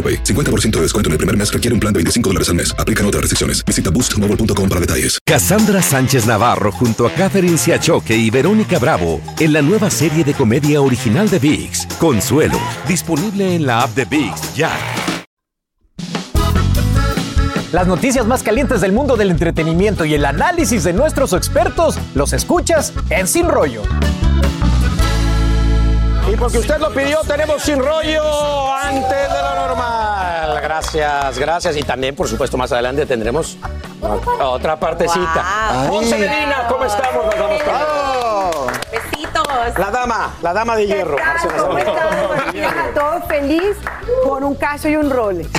AroPay. 50% de descuento en el primer mes requiere un plan de 25 dólares al mes. Aplican otras restricciones. Visita boostmobile.com para detalles. Cassandra Sánchez Navarro junto a Catherine Siachoque y Verónica Bravo en la nueva serie de comedia original de VIX, Consuelo, disponible en la app de VIX ya. Las noticias más calientes del mundo del entretenimiento y el análisis de nuestros expertos los escuchas en Sin Rollo. Y porque usted lo pidió, tenemos Sin Rollo antes de normal. Gracias, gracias. Y también, por supuesto, más adelante tendremos otra partecita. Wow. Monse Medina, ¿cómo estamos? Nos vamos con- La dama, la dama de hierro. Marcela ¿Cómo? Buenos días a todos feliz con un caso y un role.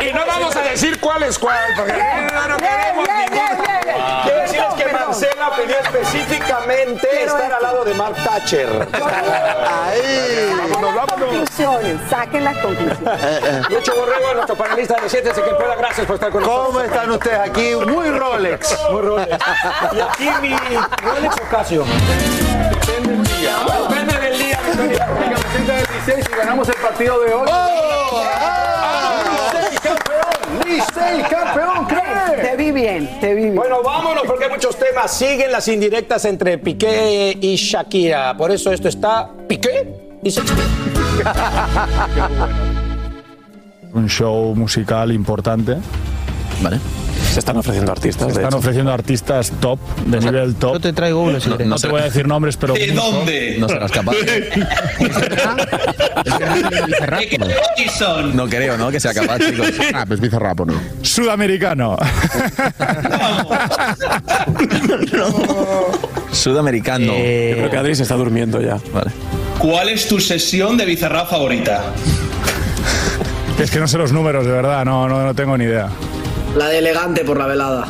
Y no vamos a decir cuál es cuál, porque no, no queremos Bien, bien, ningún- bien, bien. Quiero decirles que. Marcela pidió específicamente estar esto. al lado de Mark Thatcher. Saquen las conclusiones, saquen las conclusiones. Lucho Borrego, nuestro panelista de Siéntese que pueda. Gracias por estar con nosotros. ¿Cómo están ustedes aquí? Muy Rolex. Muy Rolex. Y aquí mi Rolex Ocasio. Depende del día. Depende del día, mi querido. Venga, presenta el 16 y ganamos el partido de hoy. ¡Licey campeón! ¡Licey campeón! ¿Qué? Te vi bien, te vi bien. Bueno, vámonos porque hay muchos temas. Siguen las indirectas entre Piqué y Shakira. Por eso esto está Piqué y Shakira. un show musical importante. Vale. Se están ofreciendo artistas. Se de están ofreciendo artistas top, de nivel top. Yo te traigo uno si No, no te voy a decir nombres, pero. ¿De dónde? No serás capaz. No creo, ¿no? Que sea capaz, chicos. Ah, pues Bizarrap, ¿o ¿no? Sudamericano. Sudamericano. Yo creo que Adri se está durmiendo ya. Vale. ¿Cuál es tu sesión de Bizarrap favorita? es que no sé los números, de verdad, no, no, no tengo ni idea. La de elegante por la velada.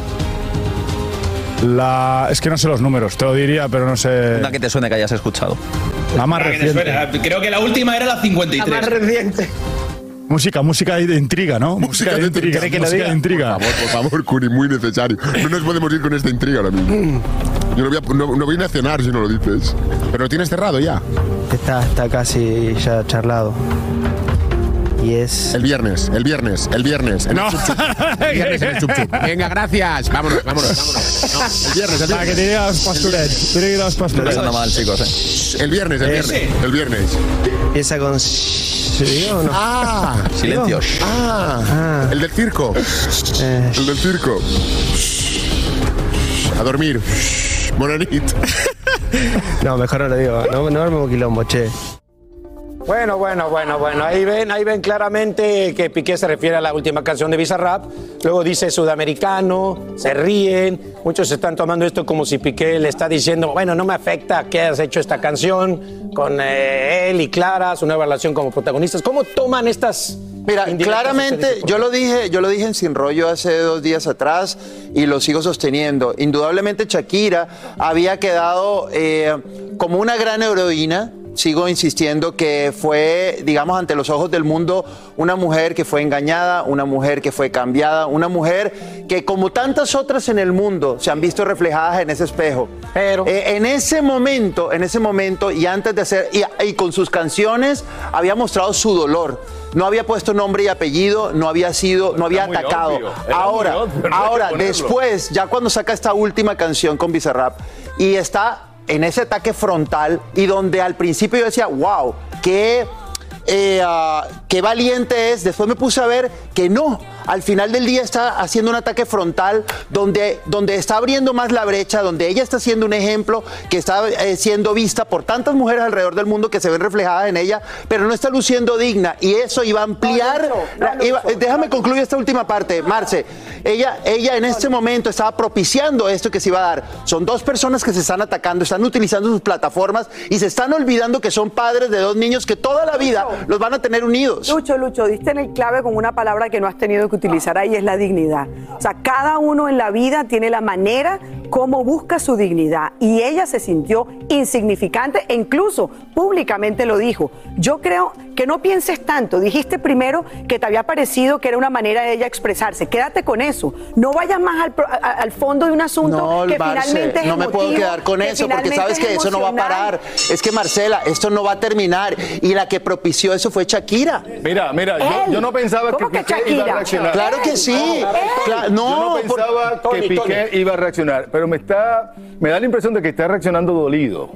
La... Es que no sé los números, te lo diría, pero no sé. Una que te suene que hayas escuchado. La más que reciente. Creo que la última era la 53. reciente. Música, música de intriga, ¿no? Música de intriga. ¿Quiere que música diga? de intriga. Por favor, por favor, Curi, muy necesario. No nos podemos ir con esta intriga ahora mismo. Yo no voy, a, no, no voy a ir a cenar si no lo dices. Pero lo tienes cerrado ya. Está, está casi ya charlado. Y es. El viernes, el viernes, el viernes. En No. el chup chup. El viernes en el chup chup. Venga, gracias. Vámonos, vámonos, vámonos. No, el viernes, el Ah, que viernes. tiene los pasturet. Tiene los No pasturet. nada mal, chicos. ¿eh? El viernes, el viernes. El viernes. Empieza con. ¿Se digo o no? Ah, Silencio. ah. El del circo. Eh, El del circo. A dormir. Monanit. no, mejor no lo digo. No, no armemos quilombo, che. Bueno, bueno, bueno, bueno. Ahí ven, ahí ven claramente que Piqué se refiere a la última canción de Bizarrap. Luego dice sudamericano, se ríen. Muchos están tomando esto como si Piqué le está diciendo, bueno, no me afecta que hayas hecho esta canción con eh, él y Clara, su nueva relación como protagonistas. ¿Cómo toman estas Mira, claramente, ustedes? yo lo dije, yo lo dije en Sin Rollo hace dos días atrás y lo sigo sosteniendo. Indudablemente Shakira había quedado eh, como una gran heroína. Sigo insistiendo que fue, digamos, ante los ojos del mundo, una mujer que fue engañada, una mujer que fue cambiada, una mujer que como tantas otras en el mundo se han visto reflejadas en ese espejo. Pero- Eh, en ese momento, en ese momento y antes de hacer, y, y con sus canciones había mostrado su dolor. No había puesto nombre y apellido, no había sido, no había atacado. ahora, obvio, no ahora, después, ya cuando saca esta última canción con Bizarrap y está en ese ataque frontal y donde al principio yo decía, wow, qué eh, ah, qué valiente es. Después me puse a ver que no. Al final del día está haciendo un ataque frontal donde, donde está abriendo más la brecha, donde ella está siendo un ejemplo que está eh, siendo vista por tantas mujeres alrededor del mundo que se ven reflejadas en ella, pero no está luciendo digna. Y eso iba a ampliar. la- iba- déjame concluir esta última parte, Marce. Ella, ella en este momento estaba propiciando esto que se iba a dar. Son dos personas que se están atacando, están utilizando sus plataformas y se están olvidando que son padres de dos niños que toda la vida los van a tener unidos. Lucho, Lucho, diste en el clave con una palabra que no has tenido que utilizar ahí, es la dignidad. O sea, cada uno en la vida tiene la manera como busca su dignidad. Y ella se sintió insignificante e incluso públicamente lo dijo. Yo creo que no pienses tanto. Dijiste primero que te había parecido que era una manera de ella expresarse. Quédate con eso. No vayas más al, a- al fondo de un asunto No, que Marce, finalmente es no me puedo quedar con que eso porque sabes es que eso no va a parar. Es que Marcela, esto no va a terminar y la que propició eso fue Shakira. Mira, mira, yo, yo no pensaba que ¿Cómo que Piqué iba a Shakira? reaccionar. Claro que sí. Cla- no, yo no por- pensaba Tony, que Piqué iba a reaccionar, pero me está, me da la impresión de que está reaccionando dolido.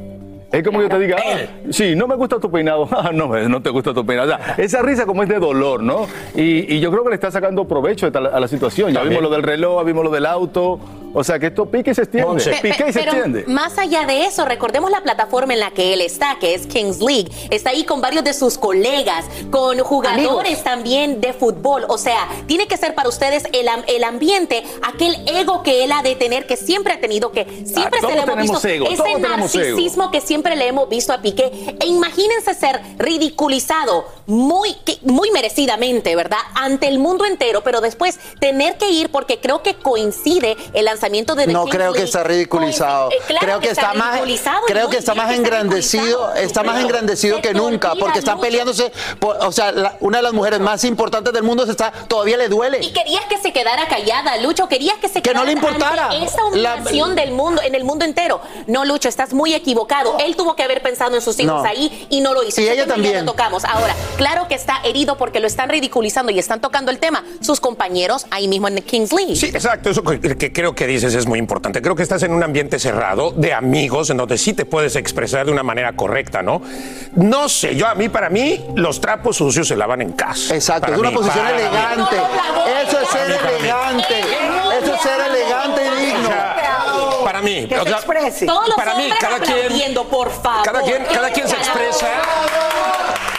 Es como yo te diga, ah, sí, no me gusta tu peinado. Ah, no, no te gusta tu peinado. O sea, esa risa como es de dolor, ¿no? Y, y yo creo que le está sacando provecho a la, a la situación. Ya También. vimos lo del reloj, vimos lo del auto. O sea, que esto pique y se extiende. Pe- Pique y se pero extiende. más allá de eso, recordemos la plataforma en la que él está, que es Kings League. Está ahí con varios de sus colegas, con jugadores también de fútbol. O sea, tiene que ser para ustedes el, el ambiente, aquel ego que él ha de tener, que siempre ha tenido, que siempre Ah, se le hemos visto. ego, ese ego. narcisismo que siempre le hemos visto a Piqué. E imagínense ser ridiculizado muy, muy merecidamente, ¿verdad? Ante el mundo entero, pero después tener que ir porque creo que coincide el lanzamiento de The No creo que está ridiculizado. Eh, claro creo que, está, más, creo que está más engrandecido, está más engrandecido que nunca, porque están peleándose. por- o sea, la- una de las mujeres más importantes del mundo se está, todavía le duele. Y querías que se quedara callada, Lucho, querías que se Que no quedara le importara. esa humillación del mundo, en el mundo entero. No, Lucho, estás muy equivocado. Él tuvo que haber pensado en sus hijos No. ahí y no lo hizo. Y ella también. lo tocamos. Ahora, claro que está herido porque lo están ridiculizando y están tocando el tema sus compañeros ahí mismo en Kings League. Sí, exacto, eso que creo que dices es muy importante. Creo que estás en un ambiente cerrado de amigos en donde sí te puedes expresar de una manera correcta, ¿no? No sé, yo a mí, para mí, los trapos sucios se lavan en casa. Exacto, Para es una mí, posición elegante. Eso es ser elegante. Eso es ser elegante y digno. Para mí, Que o se sea, exprese. Todos los para mí, cada quien, por favor. cada quien, cada quien se expresa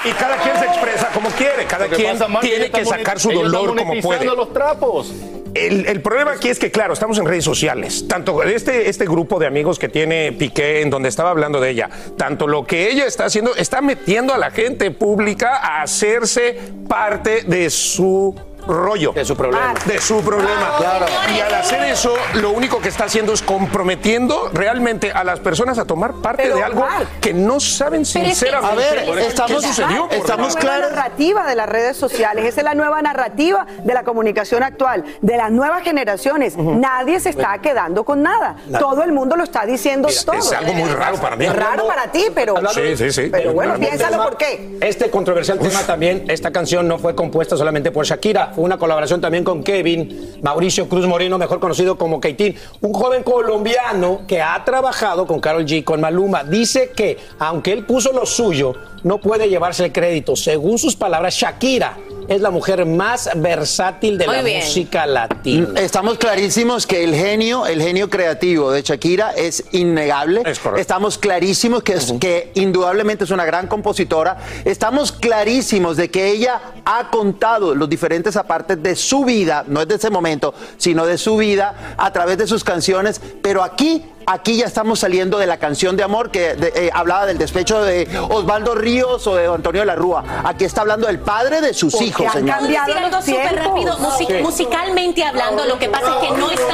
y cada quien se expresa como quiere. Cada quien pasa, Mark, tiene que sacar su dolor como puede. los trapos. El, el problema aquí es que, claro, estamos en redes sociales. Tanto este, este grupo de amigos que tiene Piqué, en donde estaba hablando de ella, tanto lo que ella está haciendo, está metiendo a la gente pública a hacerse parte de su rollo. De su problema. De su problema. Claro. Y al hacer eso, lo único que está haciendo es comprometiendo realmente a las personas a tomar parte Pero, de algo que no saben es que- sinceramente A ver, qué estamos- sucedió. estamos favor. la nueva narrativa de las redes sociales, esa es la nueva narrativa de la comunicación actual, de las nuevas generaciones. Nadie se está quedando con nada. Todo el mundo lo está diciendo Es- todo. es algo muy raro para mí. Es raro para ti, pero. Sí, sí, sí. Pero bueno, piénsalo por qué. Este controversial tema también, esta canción no fue compuesta solamente por Shakira, fue una colaboración también con Kevin, Mauricio Cruz Moreno, mejor conocido como Keitín, un joven colombiano que ha trabajado con Carol G, con Maluma. Dice que, aunque él puso lo suyo, no puede llevarse el crédito. Según sus palabras, Shakira es la mujer más versátil de Muy la bien. música latina. Estamos clarísimos que el genio, el genio creativo de Shakira es innegable. Estamos clarísimos que, es- que indudablemente es una gran compositora. Estamos clarísimos de que ella ha contado los diferentes apartes de su vida, no es de ese momento, sino de su vida a través de sus canciones. Pero aquí, aquí ya estamos saliendo de la canción de amor que de- eh, hablaba del despecho de Osvaldo Ríos o de Antonio de la Rúa. Aquí está hablando del padre de sus Porque hijos, han señor. cambiado decir algo los súper tiempos. rápido, Musi- Sí. musicalmente hablando, lo que pasa es que no prestando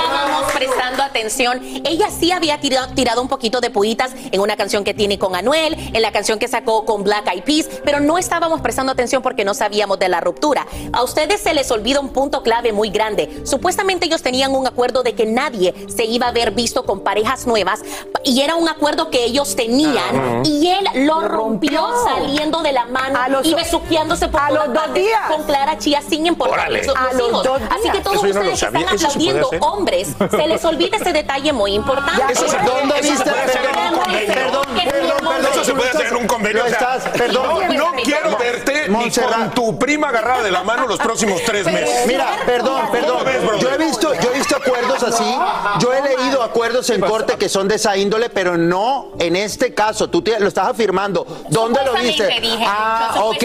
atención. Ella sí había tirado, tirado un poquito de puitas en una canción que tiene con Anuel, en la canción que sacó con Black Eyed Peas, pero no estábamos prestando atención porque no sabíamos de la ruptura. A ustedes se les olvida un punto clave muy grande. Supuestamente ellos tenían un acuerdo de que nadie se iba a ver visto con pareja parejas nuevas y era un acuerdo que ellos tenían y él lo rompió saliendo de la mano A los y do- besuqueándose por a los dos días. con Clara Chía sin importar los, A los los hijos. dos Así que días. todos Eso no ustedes que sabía. están aplaudiendo hombres, se les olvida ese detalle muy importante. Eso se- ¿Dónde Eso se viste? puede hacer en un Perdón, convenio. perdón, perdón. Eso se puede hacer en un convenio. O sea, estás- perdón. No, no quiero verte ni con tu prima agarrada de la mano los próximos tres meses. Mira, perdón, perdón. Yo he visto, yo he visto acuerdos así. Yo he leído acuerdos en corte que son de esa índole, pero no en este caso. Tú te- lo estás afirmando. ¿Dónde lo viste? Dije, Ah, ok.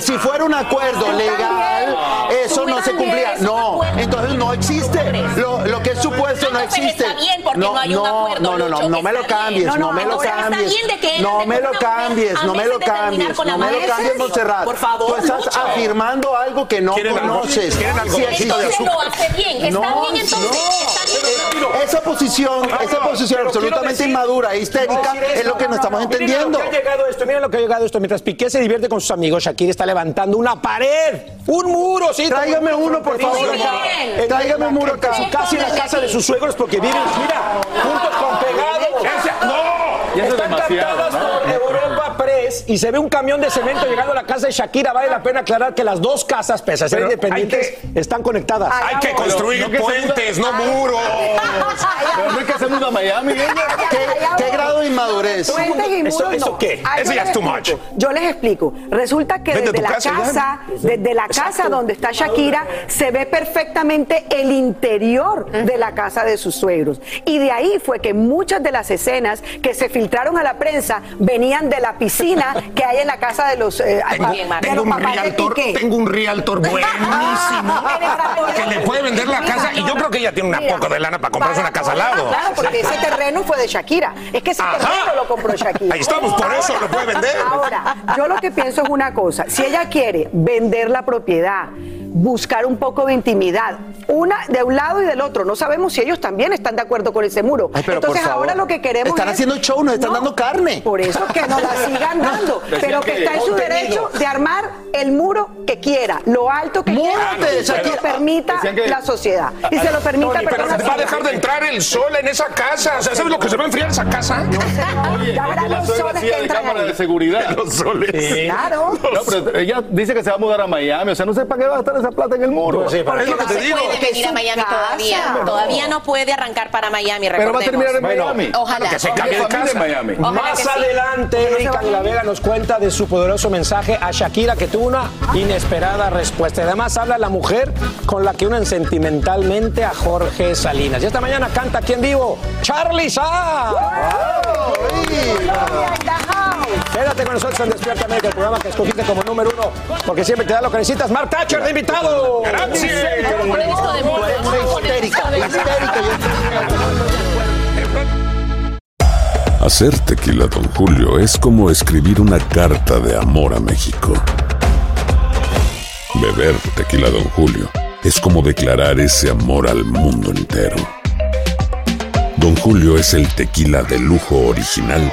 Si fuera un acuerdo legal, eso no se cumplía. No, entonces no existe. Lo, lo que es supuesto no pues existe. está bien, porque no hay un acuerdo, no, no, no, Lucho, no me lo cambies, No, no no, me lo cambies. No me lo cambies, no me lo cambies, no me lo cambies, Montserrat. Por favor, Tú estás Lucho. afirmando algo que no conoces. Sí existe. Entonces lo hace bien. Está No, bien entonces. no. Está bien. Esa posición, esa posición absolutamente inmadura e histérica es lo que no estamos Miren entendiendo. lo que ha llegado esto, miren lo que ha llegado esto. Mientras Piqué se divierte con sus amigos, Shakira está levantando una pared, un muro, sí. Tráigame uno, por favor, Tráigame un muro acá. Casi en la casa de sus suegros porque viven, mira, juntos con pegados. ¡No! Y eso es Están demasiado, captadas ¿no? por Y se ve un camión de cemento llegando a la casa de Shakira. Vale la pena aclarar que las dos casas, pese a ser Pero independientes, están conectadas. Hay que construir no que se puentes, no muros. Pero no es que se muda a Miami. ¿Qué, qué grado de inmadurez? Puentes y ¿Eso- muros eso no. qué? Ay, Eso ya es too much. Yo les explico. Resulta que desde la casa, desde la casa donde está Shakira, se ve perfectamente el interior de la casa de sus suegros. Y de ahí fue que muchas de las escenas que se filtraron a la prensa venían de la piscina que hay en la casa de los, eh, Tengo, de tengo los un papás realtor, tengo un realtor buenísimo que le puede vender la casa y yo creo que ella tiene una poco de lana para comprarse una casa al lado. Ah, Claro, porque ese terreno fue de Shakira. Es que ese Ajá. terreno lo compró Shakira. Ahí estamos, por eso lo puede vender. Ahora, yo lo que pienso es una cosa. Si ella quiere vender la propiedad, buscar un poco de intimidad, una de un lado y del otro, no sabemos si ellos también están de acuerdo con ese muro. Ay, pero por Entonces ahora lo que queremos Están es- haciendo show, nos están No, dando carne. Por eso que nos la sigan dando, pero que está en su derecho de armar el muro que quiera, lo alto que quiera, Múrate, y se lo permita que- la sociedad. Y se lo permita, Tony, pero va a dejar de entrar el sol en esa casa. O sea, ¿sabes lo que se va a enfriar esa casa? Ya verán La los suegra soles que entran cámara de seguridad. Los soles. Claro. No, pero ella dice que se va a mudar a Miami. O sea, no sé para qué va a estar esa plata en el muro. Pues sí, para- Es lo que No te se digo. puede venir a Miami casa. todavía. Todavía no puede arrancar para Miami, Pero va a terminar en recordemos. Miami. Ojalá. Que se cambie de casa. Miami. Ojalá Más sí. adelante, Erika de la Vega nos cuenta de su poderoso mensaje a Shakira, que tuvo una inesperada respuesta. Y Además, habla la mujer con la que unen sentimentalmente a Jorge Salinas. Y esta mañana canta aquí en vivo, Charlie Sa. Quédate con nosotros en Despierta América, el programa que escogiste como número uno, porque siempre te da lo que necesitas. Mark Thatcher de invitado. Gracias. Hacer tequila, Don Julio, es como escribir una carta de amor a México. Beber tequila, Don Julio, es como declarar ese amor al mundo entero. Don Julio es el tequila de lujo original,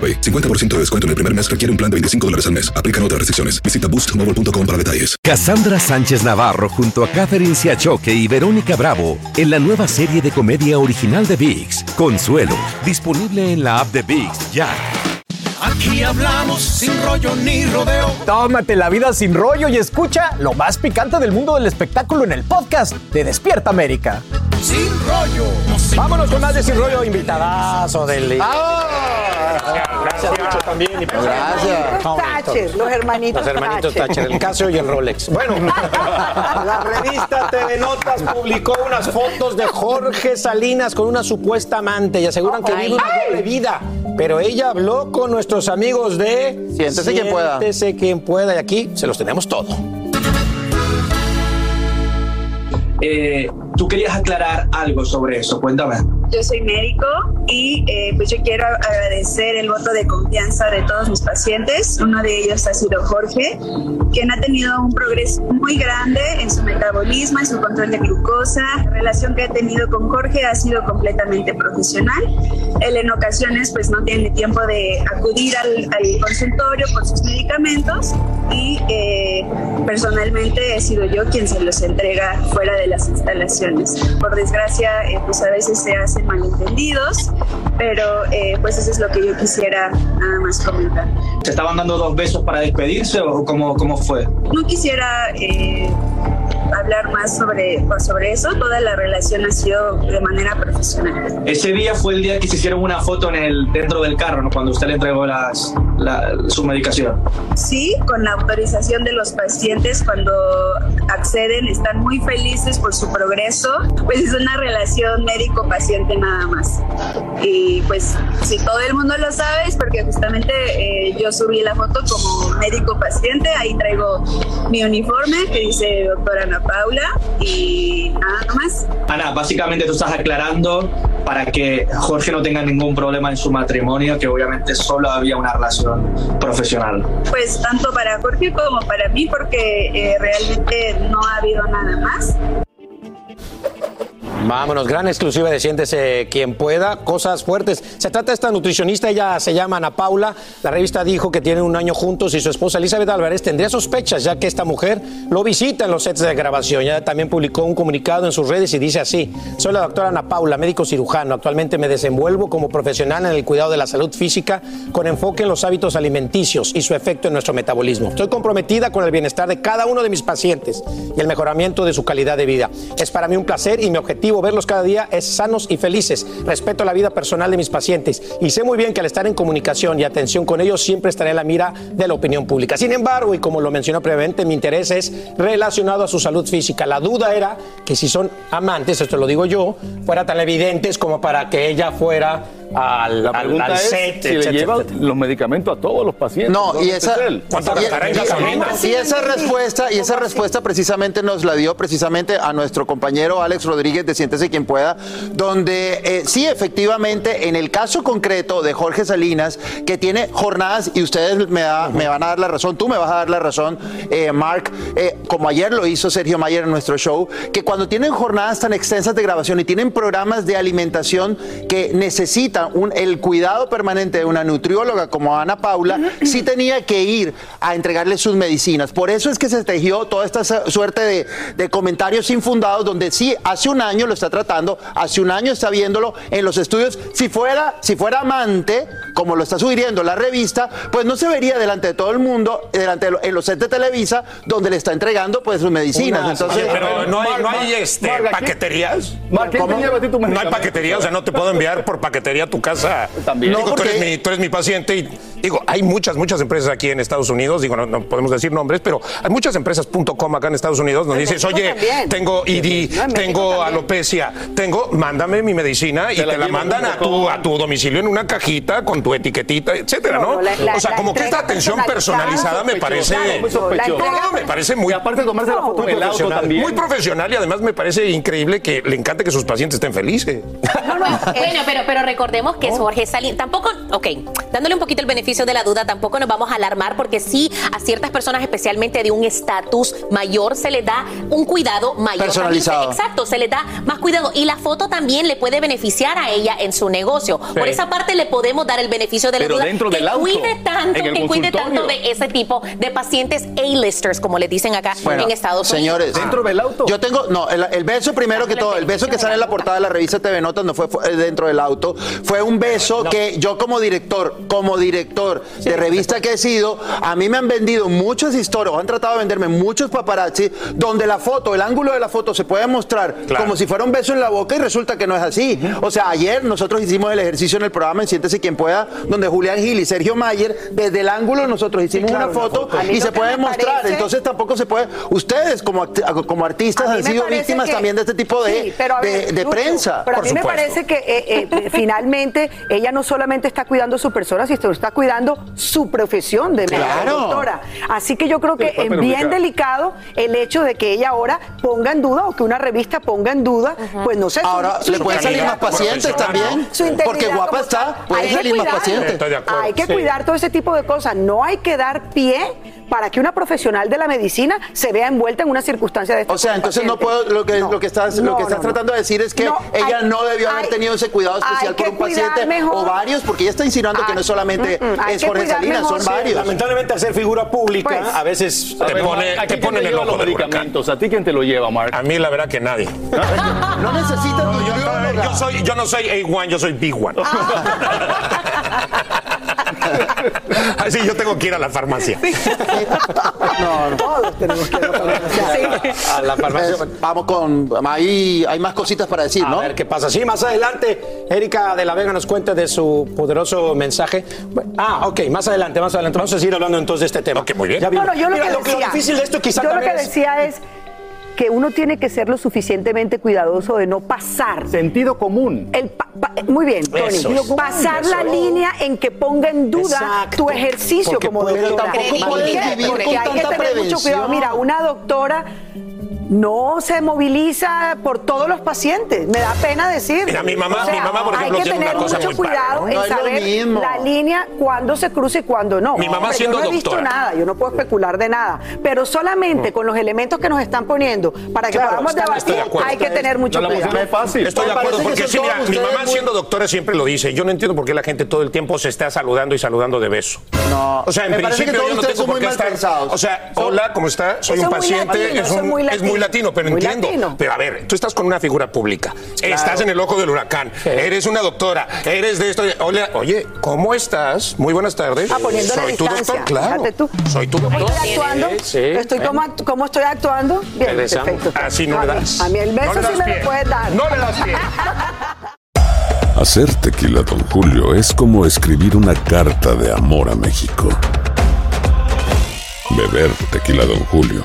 AroPay. 50% de descuento en el primer mes requiere un plan de 25 dólares al mes. Aplican otras restricciones. Visita boostmobile.com para detalles. Cassandra Sánchez Navarro junto a Catherine Siachoque y Verónica Bravo en la nueva serie de comedia original de VIX, Consuelo, disponible en la app de VIX ya. Aquí hablamos sin rollo ni rodeo. Tómate la vida sin rollo y escucha lo más picante del mundo del espectáculo en el podcast de Despierta América. Sin rollo. Vámonos con más de Sin Rollo, invitadazo del... Gracias mucho también. y- Gracias. Thatcher, los hermanitos, Los hermanitos Thatcher. Thatcher, el Casio y el Rolex. Bueno, la revista TV Notas publicó unas fotos de Jorge Salinas con una supuesta amante y aseguran que vive una doble vida. Pero ella habló con nuestros amigos de Siéntese quien pueda. Siéntese quien pueda. Y aquí se los tenemos todo. Eh, tú querías aclarar algo sobre eso, cuéntame. Yo soy médico y eh, pues yo quiero agradecer el voto de confianza de todos mis pacientes. Uno de ellos ha sido Jorge, quien ha tenido un progreso muy grande en su metabolismo, en su control de glucosa. La relación que he tenido con Jorge ha sido completamente profesional. Él en ocasiones pues no tiene tiempo de acudir al, al consultorio por sus medicamentos y eh, personalmente he sido yo quien se los entrega fuera de las instalaciones. Por desgracia, eh, pues a veces se hacen malentendidos, pero eh, pues eso es lo que yo quisiera nada más comentar. ¿Se estaban dando dos besos para despedirse o cómo, cómo fue? No quisiera eh, hablar más sobre, sobre eso, toda la relación ha sido de manera profesional. Ese día fue el día que se hicieron una foto en el, dentro del carro, ¿no? Cuando usted le entregó las, la- su medicación. Sí, con la autorización de los pacientes cuando acceden están muy felices por su progreso, pues es una relación médico-paciente nada más. Y pues si todo el mundo lo sabe es porque justamente eh, yo subí la foto como médico-paciente, ahí traigo mi uniforme que dice doctora Ana Paula y nada más. Ana, básicamente tú estás aclarando para que Jorge no tenga ningún problema en su matrimonio, que obviamente solo había una relación profesional. Pues tanto para Jorge como para mí porque eh, realmente no ha habido nada más. Vámonos, gran exclusiva de Siéntese quien pueda, cosas fuertes. Se trata de esta nutricionista, ella se llama Ana Paula. La revista dijo que tienen un año juntos y su esposa Elizabeth Álvarez tendría sospechas, ya que esta mujer lo visita en los sets de grabación. Ella también publicó un comunicado en sus redes y dice así: Soy la doctora Ana Paula, médico cirujano. Actualmente me desenvuelvo como profesional en el cuidado de la salud física con enfoque en los hábitos alimenticios y su efecto en nuestro metabolismo. Estoy comprometida con el bienestar de cada uno de mis pacientes y el mejoramiento de su calidad de vida. Es para mí un placer y mi objetivo verlos cada día es sanos y felices. Respeto la vida personal de mis pacientes y sé muy bien que al estar en comunicación y atención con ellos siempre estaré en la mira de la opinión pública. Sin embargo, y como lo mencioné previamente, mi interés es relacionado a su salud física. La duda era que si son amantes, esto lo digo yo, fuera tan evidentes como para que ella fuera al, La al- pregunta al es set, si le lleva etcétera. los medicamentos a todos los pacientes. No, y ¿Dónde esa, y esa respuesta, y esa respuesta precisamente nos la dio precisamente a nuestro compañero Alex Rodríguez de Siéntese quien pueda, donde eh, sí, efectivamente, en el caso concreto de Jorge Salinas, que tiene jornadas, y ustedes me, da- me van a dar la razón, tú me vas a dar la razón, eh, Mark, eh, como ayer lo hizo Sergio Mayer en nuestro show, que cuando tienen jornadas tan extensas de grabación y tienen programas de alimentación que necesitan un, el cuidado permanente de una nutrióloga como Ana Paula, sí tenía que ir a entregarle sus medicinas. Por eso es que se tejió toda esta su- suerte de, de comentarios infundados donde sí, hace un año lo está tratando, hace un año está viéndolo en los estudios. Si fuera, si fuera amante, como lo está sugiriendo la revista, pues no se vería delante de todo el mundo, delante de lo- en los sets de Televisa, donde le está entregando pues sus medicinas. Entonces, pero no hay, no hay este, paqueterías. Marc, ¿quién te lleva a ti tu no hay medicamento? paquetería, o sea, no te puedo enviar por paquetería tu casa. También. Digo, No, tú, eres porque- mi, tú eres mi paciente y digo, hay muchas, muchas empresas aquí en Estados Unidos, digo, no, no podemos decir nombres, pero hay muchas empresas .com acá en Estados Unidos donde dices, oye, también. tengo ID, No, tengo también. alopecia, tengo, mándame mi medicina y Te te la mandan a tu, a tu domicilio en una cajita con tu etiquetita, etcétera, No, ¿no? no, la- la- o sea, como que esta atención personalizada personalizada, me parece... Muy No, no, me parece muy Y aparte de tomarse la foto en el auto también. Muy profesional y además me parece increíble que le encante que sus pacientes estén felices. Bueno, pero, pero recordemos que es Jorge Salinas. Tampoco, ok, dándole un poquito el beneficio de la duda, tampoco nos vamos a alarmar porque sí a ciertas personas, especialmente de un estatus mayor, se les da un cuidado mayor. Personalizado. También exacto, se les da más cuidado. Y la foto también le puede beneficiar a ella en su negocio. Por esa parte le podemos dar el beneficio de la Pero duda. dentro que del auto, cuide tanto, en el que cuide tanto de ese tipo de pacientes A-listers, como le dicen acá Bueno, en Estados señores, Unidos. Dentro del auto. Yo tengo, no, el, el beso primero que todo, el beso que sale en la portada de la revista TV Notas no fue fue fu- eh, dentro del auto. Fue un beso que yo como director, como director de revista que he sido, a mí me han vendido muchas historias, o han tratado de venderme muchos paparazzi, donde la foto, el ángulo de la foto se puede mostrar como si fuera un beso en la boca y resulta que no es así. O sea, ayer nosotros hicimos el ejercicio en el programa en Siéntese Quien Pueda, donde Julián Gil y Sergio Mayer, desde el ángulo nosotros hicimos claro, una una foto y se puede mostrar. parece- Entonces tampoco se puede. Ustedes como, como artistas han sido víctimas que- también de este tipo de, Sí, pero a ver, de, de Lucho, prensa. Pero a mí me parece que eh, eh, finalmente ella no solamente está cuidando su persona, sino está cuidando su profesión de médico, Claro. doctora. Así que yo creo que es bien delicado el hecho de que ella ahora ponga en duda o que una revista ponga en duda, pues no sé. su- Ahora, su le pueden salir más pacientes también, su porque guapa está, pueden Hay que salir más cuidar, pacientes. Estoy de acuerdo. Hay que Sí. cuidar todo ese tipo de cosas. No hay que dar pie para que una profesional de la medicina se vea envuelta en una circunstancia de esta O sea, entonces no puedo, lo que, lo que estás, lo No, que estás no, no. tratando de decir es que No, ella hay- no debió haber hay- tenido ese cuidado especial por un paciente mejor. o varios, porque ella está insinuando que no es solamente mm, mm, es Jorge Salinas, mejor, son sí. varios. Lamentablemente, al ser figura pública, Pues, a veces te, ver, pone, ¿a te ponen te el ojo los medicamentos? ¿A ti quién te lo lleva, Mark? A mí la verdad que nadie. No necesitas No, yo, yo soy, yo no soy A1, yo soy B1. Así yo tengo que ir a la farmacia. No, no. Todos tenemos que ir a la farmacia. A la farmacia. Vamos con, ahí hay más cositas para decir, A ¿no? ver qué pasa. Sí, más adelante, Erika de la Vega nos cuenta de su poderoso mensaje. Ah, ok, más adelante, más adelante. Vamos a seguir hablando entonces de este tema. Ok, muy bien. No, no, yo lo Mira, que lo, decía, lo difícil de esto quizá yo lo también que es- decía es que uno tiene que ser lo suficientemente cuidadoso de no pasar. Sentido común. El pa- pa- muy bien, Tony. Eso. Pasar la línea en que ponga en duda Exacto. tu ejercicio Porque como doctora. tampoco Porque con hay que tener mucho cuidado. Mira, una doctora no se moviliza por todos los pacientes. Me da pena decir. Mira, mi mamá- mi mamá, por ejemplo, hay que tiene una tener cosa mucho cuidado ¿no? en saber la línea cuándo se cruza y cuándo no. Mi mamá Hombre, siendo yo no he visto nada, yo no puedo especular de nada, pero solamente con los elementos que nos están poniendo para que Claro, podamos debatir de hay que tener mucho No, cuidado. es fácil. Estoy de acuerdo, porque sí, mira, mi mamá muy- siendo doctora siempre lo dice. Yo no entiendo por qué la gente todo el tiempo se está saludando y saludando de beso. No, O sea, en principio yo no tengo por qué estar. O sea, hola, ¿cómo está? Soy un paciente. es, muy muy latino. pero Muy entiendo. latino. Pero a ver, tú estás con una figura pública. Estás en el ojo del huracán. Eres una doctora. Eres de esto. Hola, oye, ¿cómo estás? Muy buenas tardes. Ah, Soy tu distancia. doctor, claro. Tú. Soy tu ¿Cómo doctor. estoy actuando? Sí, Estoy como, ¿Cómo estoy actuando? Bien, perfecto. Así no le das. A mí el No beso das sí me pie. lo puedes dar. No le das pie. Hacer tequila, Don Julio, es como escribir una carta de amor a México. Beber tequila, Don Julio,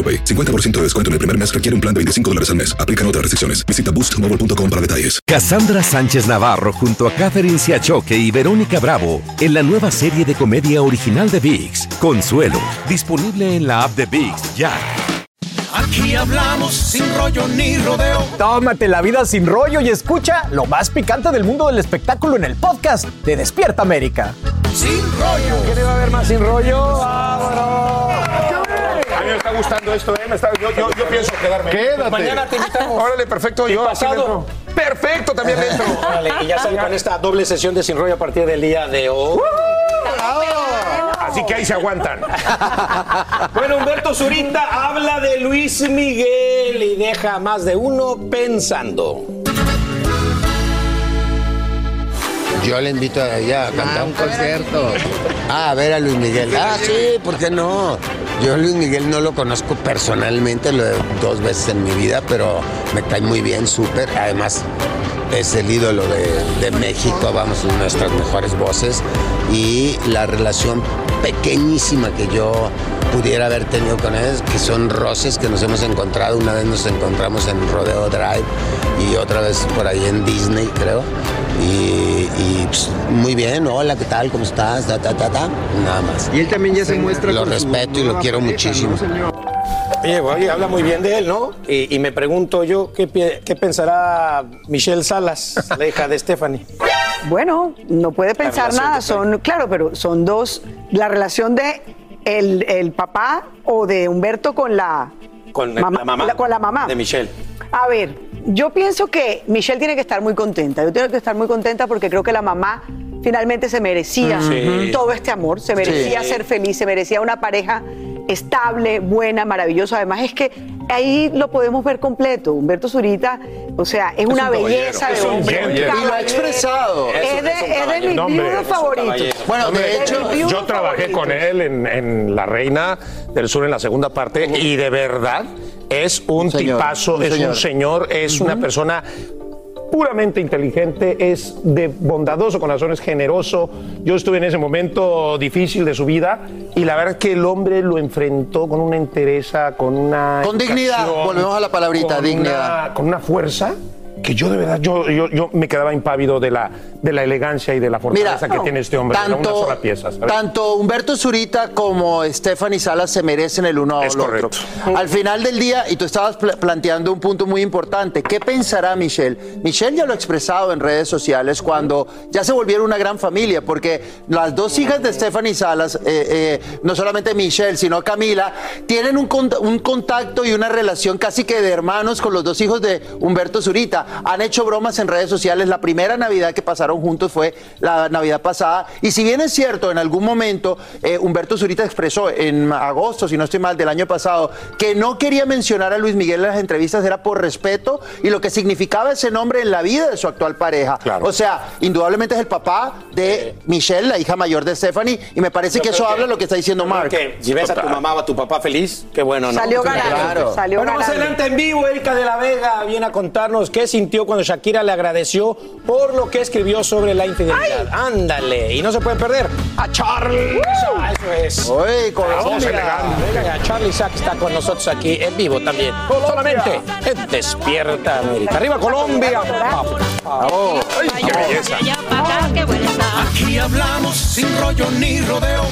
AroPay. 50% de descuento en el primer mes requiere un plan de 25 dólares al mes. Aplican otras restricciones. Visita boostmobile.com para detalles. Cassandra Sánchez Navarro junto a Catherine Siachoque y Verónica Bravo en la nueva serie de comedia original de VIX, Consuelo, disponible en la app de VIX ya. Aquí hablamos sin rollo ni rodeo. Tómate la vida sin rollo y escucha lo más picante del mundo del espectáculo en el podcast de Despierta América. Sin rollo. ¿Quién iba a ver más sin rollo? ¡Vámonos! Me está gustando esto, ¿eh? Me está- yo, yo- yo pienso quedarme. Quédate. Mañana te invitamos. Órale, perfecto. Yo pasado? dentro. Perfecto, también dentro. Órale, y ya saben con esta doble sesión de sin rollo a partir del día de hoy. Así que ahí se aguantan. Bueno, Humberto Zurita habla de Luis Miguel y deja a más de uno pensando. Yo le invito a ella a cantar un concierto. Ah, a ver a Luis Miguel. Ah, sí, ¿por qué no? Yo Luis Miguel no lo conozco personalmente, lo he dos veces en mi vida, pero me cae muy bien, súper. Además, es el ídolo de, de México, vamos, nuestras mejores voces. Y la relación pequeñísima que yo pudiera haber tenido con ellos, que son roces que nos hemos encontrado. Una vez nos encontramos en Rodeo Drive y otra vez por ahí en Disney, creo. Y, y, pues, muy bien, hola, ¿qué tal? ¿Cómo estás? Ta, ta, ta, ta. Nada más. Y él también ya se muestra Lo con su respeto y lo quiero pareja, muchísimo. ¿no, señor? Oye, oye, habla muy bien de él, ¿no? Y, y me pregunto yo, ¿qué, qué pensará Michelle Salas, la hija de Stephanie? Bueno, no puede pensar nada, son, claro, pero son dos, la relación de el, el papá o de Humberto con la Con Mamá- la mamá. la- con la mamá. De Michelle. A ver, yo pienso que Michelle tiene que estar muy contenta. Yo tengo que estar muy contenta porque creo que la mamá finalmente se merecía Sí. todo este amor, se merecía Sí. ser feliz, se merecía una pareja estable, buena, maravillosa. Además es que ahí lo podemos ver completo. Humberto Zurita, o sea, es, una un belleza es de un un. Y lo ha expresado. Es de, Es un es de mis No, viudos un favoritos. Bueno, de hecho, Yo trabajé con él en, en La Reina del Sur en la segunda parte y de verdad es un, señor, tipazo, un es señor. un señor, es una persona puramente inteligente, es de bondadoso corazón, es generoso. Yo estuve en ese momento difícil de su vida y la verdad es que el hombre lo enfrentó con una entereza, con una... Con dignidad, volvemos a la palabrita, con dignidad. una- con una fuerza que yo de verdad, yo, yo, yo me quedaba impávido de la, de la elegancia y de la Mira, fortaleza que tiene este hombre. Era una tanto, sola pieza, ¿sabes? tanto Humberto Zurita como Stephanie Salas se merecen el uno Es al otro. correcto. Al final del día, y tú estabas pla- planteando un punto muy importante, ¿qué pensará Michelle? Michelle ya lo ha expresado en redes sociales cuando ya se volvieron una gran familia, porque las dos hijas de Stephanie Salas, eh, eh, no solamente Michelle, sino Camila, tienen un, cont- un contacto y una relación casi que de hermanos con los dos hijos de Humberto Zurita. Han hecho bromas en redes sociales. La primera Navidad que pasaron juntos fue la Navidad pasada. Y si bien es cierto, en algún momento eh, Humberto Zurita expresó en agosto, si no estoy mal, del año pasado, que no quería mencionar a Luis Miguel en las entrevistas, era por respeto y lo que significaba ese nombre en la vida de su actual pareja. O sea, indudablemente es el papá de Michelle, la hija mayor de Stephanie, y me parece Yo que eso que- habla de lo que está diciendo Mark. Que si ves a tu mamá o a tu papá feliz, qué bueno, ¿no? Salió ganando, Claro. salió bueno, más adelante en vivo, Erika de la Vega viene a contarnos qué sintió cuando Shakira le agradeció por lo que escribió sobre la infidelidad. Ándale, y no se puede perder a Charlie. Eso es. Uy. Venga, Charlie Sack está con nosotros aquí en vivo también. Solamente en Despierta América. Arriba Colombia. Ay, qué belleza. Aquí hablamos sin rollo ni rodeo.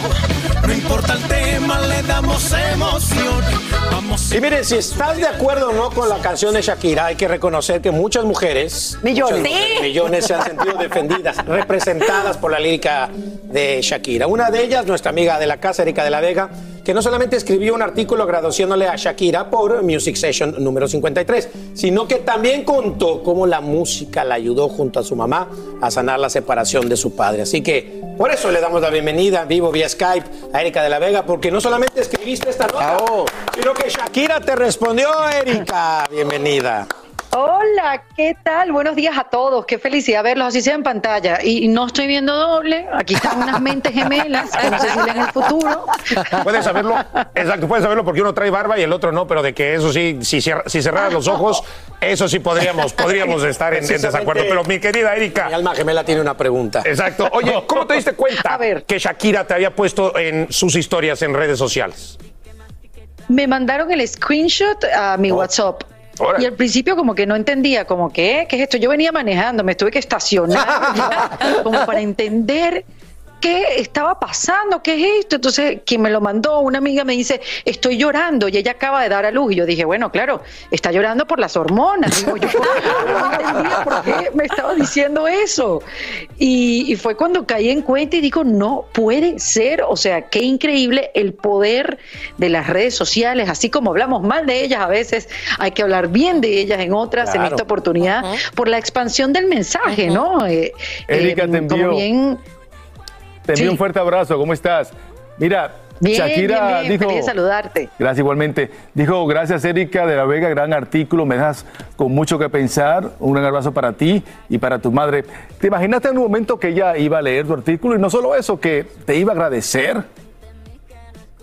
No importa el tema, le damos emoción. Vamos Y miren, si estás de acuerdo o no con la canción de Shakira, hay que reconocer que muchas mujeres, Millones. muchas mujeres, millones se han sentido defendidas, representadas por la lírica de Shakira. Una de ellas, nuestra amiga de la casa, Erika de la Vega, que no solamente escribió un artículo agradeciéndole a Shakira por Music Session número 53, sino que también contó cómo la música la ayudó junto a su mamá a sanar la separación de su padre. Así que por eso le damos la bienvenida en vivo vía Skype a Erika de la Vega, porque no solamente escribiste esta nota, sino que Shakira te respondió, Erika. Bienvenida. Hola, ¿qué tal? Buenos días a todos. Qué felicidad verlos así sea en pantalla. Y no estoy viendo doble. Aquí están unas mentes gemelas que no sé si leen el futuro. Puedes saberlo, exacto, puedes saberlo porque uno trae barba y el otro no, pero de que eso sí, si, cierra- si cerraras los ojos, eso sí podríamos, podríamos estar en, en desacuerdo. Pero mi querida Erika. Mi alma gemela tiene una pregunta. Exacto. Oye, ¿cómo te diste cuenta que Shakira te había puesto en sus historias en redes sociales? Me mandaron el screenshot a mi WhatsApp. Y al principio como que no entendía, como que, ¿qué es esto? Yo venía manejando, me tuve que estacionar como para entender qué estaba pasando, qué es esto. Entonces, quien me lo mandó, una amiga me dice, estoy llorando y ella acaba de dar a luz. Y yo dije, bueno, claro, está llorando por las hormonas. Digo, yo no entendía por qué me estaba diciendo eso. Y, y fue cuando caí en cuenta y digo, no puede ser. O sea, qué increíble el poder de las redes sociales. Así como hablamos mal de ellas a veces, hay que hablar bien de ellas en otras, en esta oportunidad, por la expansión del mensaje, ¿no? Eh, Erika, eh, te envío- Como bien Te envío Sí. un fuerte abrazo, ¿cómo estás? Mira, Bien, Shakira bien, bien, dijo... feliz saludarte. Gracias igualmente. Dijo, gracias Erika de la Vega, gran artículo, me dejas con mucho que pensar. Un gran abrazo para ti y para tu madre. ¿Te imaginaste en un momento que ella iba a leer tu artículo y no solo eso, que te iba a agradecer?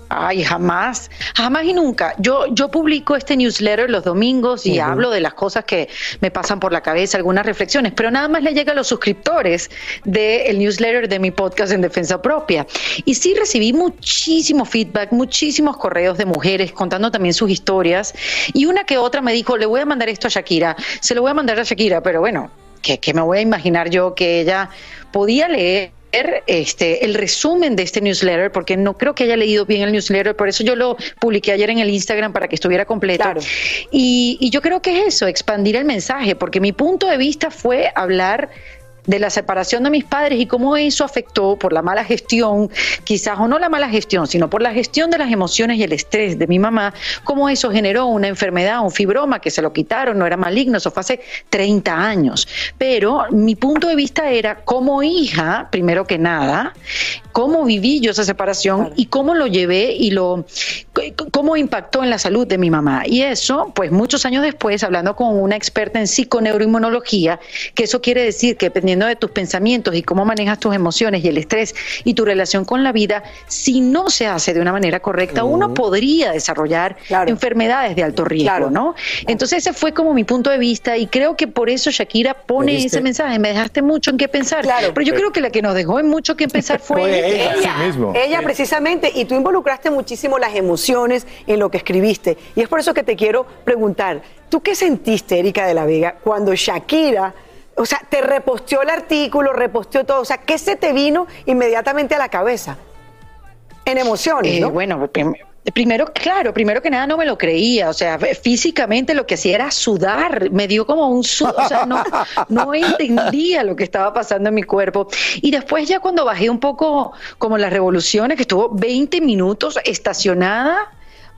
Ay, jamás, jamás y nunca. Yo, yo publico este newsletter los domingos y hablo de las cosas que me pasan por la cabeza, algunas reflexiones, pero nada más le llega a los suscriptores del newsletter de mi podcast en defensa propia. Y sí recibí muchísimo feedback, muchísimos correos de mujeres contando también sus historias. Y una que otra me dijo, le voy a mandar esto a Shakira, se lo voy a mandar a Shakira, pero bueno, que, que me voy a imaginar yo que ella podía leer este el resumen de este newsletter porque no creo que haya leído bien el newsletter por eso yo lo publiqué ayer en el Instagram para que estuviera completo. Y, y yo creo que es eso expandir el mensaje porque mi punto de vista fue hablar de la separación de mis padres y cómo eso afectó por la mala gestión, quizás o no la mala gestión, sino por la gestión de las emociones y el estrés de mi mamá, cómo eso generó una enfermedad, un fibroma que se lo quitaron, no era maligno, eso fue hace 30 años. Pero mi punto de vista era como hija, primero que nada, cómo viví yo esa separación y cómo lo llevé y lo cómo impactó en la salud de mi mamá. Y eso, pues muchos años después, hablando con una experta en psiconeuroinmunología, que eso quiere decir que dependiendo de tus pensamientos y cómo manejas tus emociones y el estrés y tu relación con la vida, si no se hace de una manera correcta, uno podría desarrollar enfermedades de alto riesgo, ¿no? Entonces ese fue como mi punto de vista y creo que por eso Shakira pone ese mensaje, me dejaste mucho en qué pensar. Pero yo creo que la que nos dejó en mucho que pensar fue ella. ella, ella precisamente, y tú involucraste muchísimo las emociones en lo que escribiste. Y es por eso que te quiero preguntar, ¿tú qué sentiste, Erika de la Vega, cuando Shakira, o sea, te reposteó el artículo, reposteó todo? O sea, ¿qué se te vino inmediatamente a la cabeza? En emociones, Eh, ¿no? Bueno, prim- primero, claro, primero que nada no me lo creía, o sea, físicamente lo que hacía era sudar, me dio como un sud, o sea, no, no entendía lo que estaba pasando en mi cuerpo. Y después ya cuando bajé un poco como las revoluciones, que estuvo 20 minutos estacionada,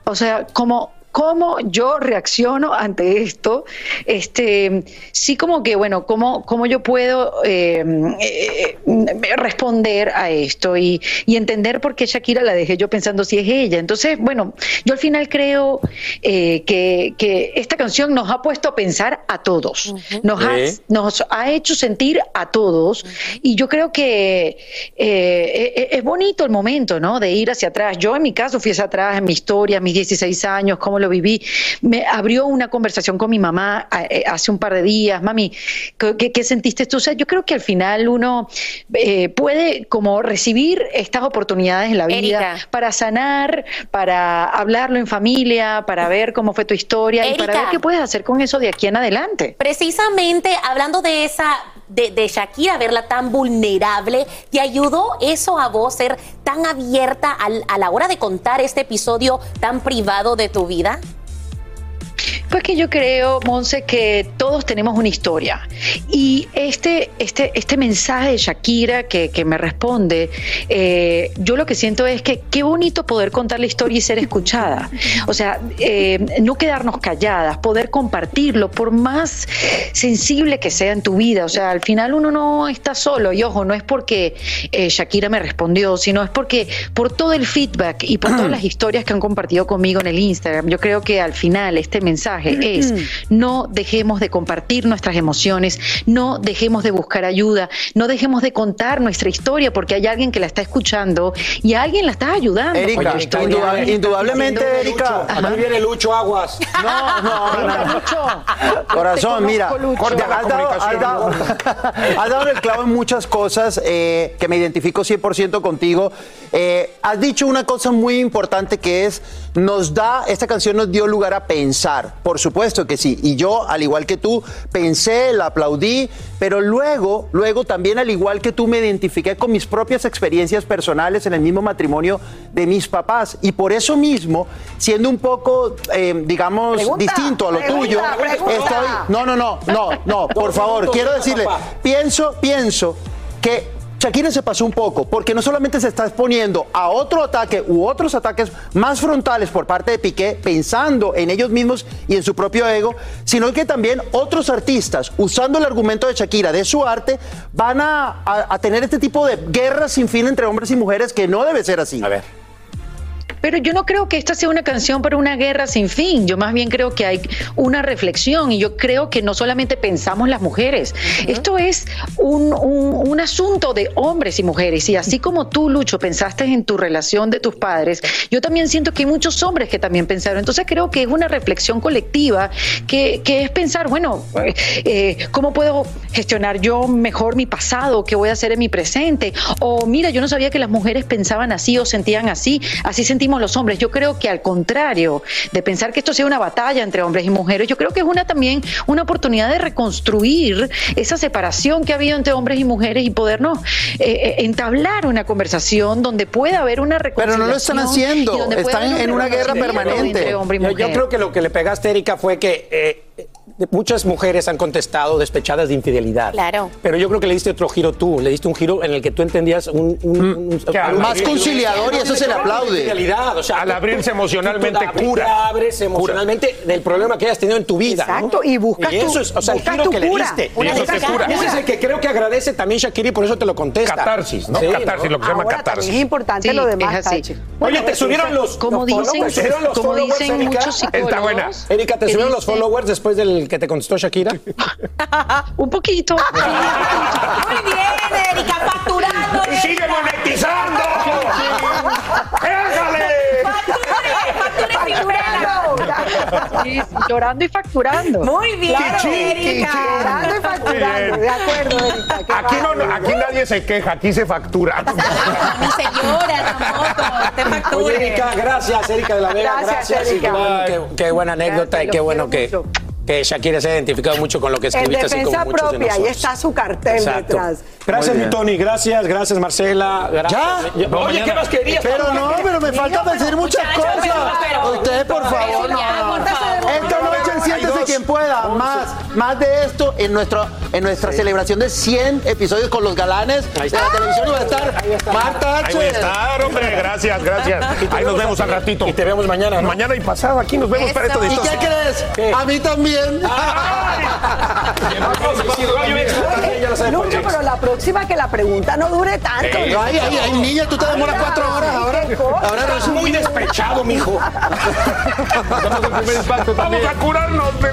o sea, como cómo yo reacciono ante esto, este, sí como que, bueno, cómo, cómo yo puedo eh, eh, eh, responder a esto y, y entender por qué Shakira la dejé yo pensando si es ella. Entonces, bueno, yo al final creo eh, que, que esta canción nos ha puesto a pensar a todos, nos, ha, nos ha hecho sentir a todos y yo creo que eh, eh, es bonito el momento, ¿no? De ir hacia atrás. Yo en mi caso fui hacia atrás en mi historia, mis 16 años, cómo lo viví. Me abrió una conversación con mi mamá eh, hace un par de días. Mami, ¿qué, sentiste tú? O sea, yo creo que al final uno eh, puede como recibir estas oportunidades en la vida Erika. para sanar, para hablarlo en familia, para ver cómo fue tu historia y para ver qué puedes hacer con eso de aquí en adelante. Precisamente hablando de esa, de, de Shakira, verla tan vulnerable, ¿te ayudó eso a vos ser tan abierta al- a la hora de contar este episodio tan privado de tu vida? Pues que yo creo, Monse, que todos tenemos una historia. Y este, este, este mensaje de Shakira que, que me responde, eh, yo lo que siento es que qué bonito poder contar la historia y ser escuchada. O sea, eh, no quedarnos calladas, poder compartirlo, por más sensible que sea en tu vida. O sea, al final uno no está solo. Y ojo, no es porque eh, Shakira me respondió, sino es porque por todo el feedback y por todas las historias que han compartido conmigo en el Instagram, yo creo que al final este mensaje es no dejemos de compartir nuestras emociones, no dejemos de buscar ayuda, no dejemos de contar nuestra historia porque hay alguien que la está escuchando y a alguien la está ayudando. Erika, historia. indudable- indudablemente, Erika. Aquí viene Lucho Aguas. No, no, no. Corazón, mira, Corta la has dado, has dado- has dado el clavo en muchas cosas eh, que me identifico 100% contigo. Eh, has dicho una cosa muy importante que es, nos da, esta canción nos dio lugar a pensar, por supuesto que sí. Y yo, al igual que tú, pensé, la aplaudí, pero luego, luego también al igual que tú me identifiqué con mis propias experiencias personales en el mismo matrimonio de mis papás. Y por eso mismo, siendo un poco, eh, digamos, Pregunta, distinto a lo pregunta, tuyo, pregunta. estoy... No, no, no, no, no, por favor, quiero decirle, pienso, pienso que Shakira se pasó un poco, porque no solamente se está exponiendo a otro ataque u otros ataques más frontales por parte de Piqué, pensando en ellos mismos y en su propio ego, sino que también otros artistas, usando el argumento de Shakira, de su arte, van a, a- tener este tipo de guerras sin fin entre hombres y mujeres que no debe ser así. A ver. Pero yo no creo que esta sea una canción para una guerra sin fin. Yo más bien creo que hay una reflexión y yo creo que no solamente pensamos las mujeres. Esto es un, un- un asunto de hombres y mujeres. Y así como tú, Lucho, pensaste en tu relación de tus padres, yo también siento que hay muchos hombres que también pensaron. Entonces creo que es una reflexión colectiva que, que es pensar, bueno, eh, eh, ¿cómo puedo gestionar yo mejor mi pasado? ¿Qué voy a hacer en mi presente? O mira, yo no sabía que las mujeres pensaban así o sentían así. Así sentimos los hombres. Yo creo que al contrario de pensar que esto sea una batalla entre hombres y mujeres, yo creo que es una también una oportunidad de reconstruir esa separación que ha habido entre hombres y mujeres y podernos eh, eh, entablar una conversación donde pueda haber una Pero reconciliación. no lo están haciendo, están en un una guerra permanente. entre hombre y Yo, mujer. yo creo que lo que le pegaste, Erika, fue que eh, muchas mujeres han contestado despechadas de infidelidad. Claro. Pero yo creo que le diste otro giro tú, le diste un giro en el que tú entendías un... un- un- algo Más que- conciliador y eso se le aplaude. Infidelidad, o sea, Al abrirse emocionalmente, tú cura. te abres emocionalmente del problema que hayas tenido en tu vida. ¿no? Exacto, y buscas tu- eso es, o sea, el giro que le cura. diste. Una Y eso te descarga. cura. Ese es el que creo que agradece también Shakira y por eso te lo contesta. Catarsis, ¿no? Catarsis, lo que se llama Ahora catarsis. también es importante Sí, lo demás, es así. Oye, te subieron los, como dicen- followers, ¿te subieron los como followers, dicen Erika? muchos psicólogos, Está buena. Erika, ¿te subieron los followers después del que te contestó Shakira? Un poquito. Muy bien, Erika, facturando. ¡Y sigue monetizando! ¡Déjale! Facture, facture. Sí, sí, llorando y facturando. Muy bien, Erika. Llorando y facturando, bien. de acuerdo, Erika. qué Aquí, no, aquí nadie se queja, aquí se factura. Ni se llora tampoco. Te facture. Oye, Erika, gracias, Erika de la Vega, Gracias, gracias. y Erika. Qué, qué- qué buena anécdota y Gracias, qué los bueno que, mucho. Que Shakira se ha identificado mucho con lo que En escribiste, así como defensa muchos de propia, ahí está su cartel Exacto. detrás. Gracias, mi. Tony. Gracias, gracias, Marcela. Gracias. ¿Ya? Yo- Oye, ¿qué más querías? Pero no, pero me falta decir muchas cosas. Ustedes, por favor, no. Quien pueda. Más, más de esto en, nuestro, en nuestra celebración de 100 episodios con los galanes Ahí de la televisión. Y va a estar Ahí está. Marta Ahí voy a H. estar, hombre. Gracias, gracias. Ahí nos vemos al ratito. Y te vemos mañana, ¿no? Mañana y pasado aquí nos vemos. Eso. Para esto de ¿Y qué crees? ¿Qué? A mí también. Lucho, pero la próxima que la pregunta no dure tanto. Ay, ay, ay, niña, tú te demoras cuatro horas ahora. Ahora Estás resulta- muy despechado, mijo. Vamos a curarnos de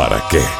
¿para qué?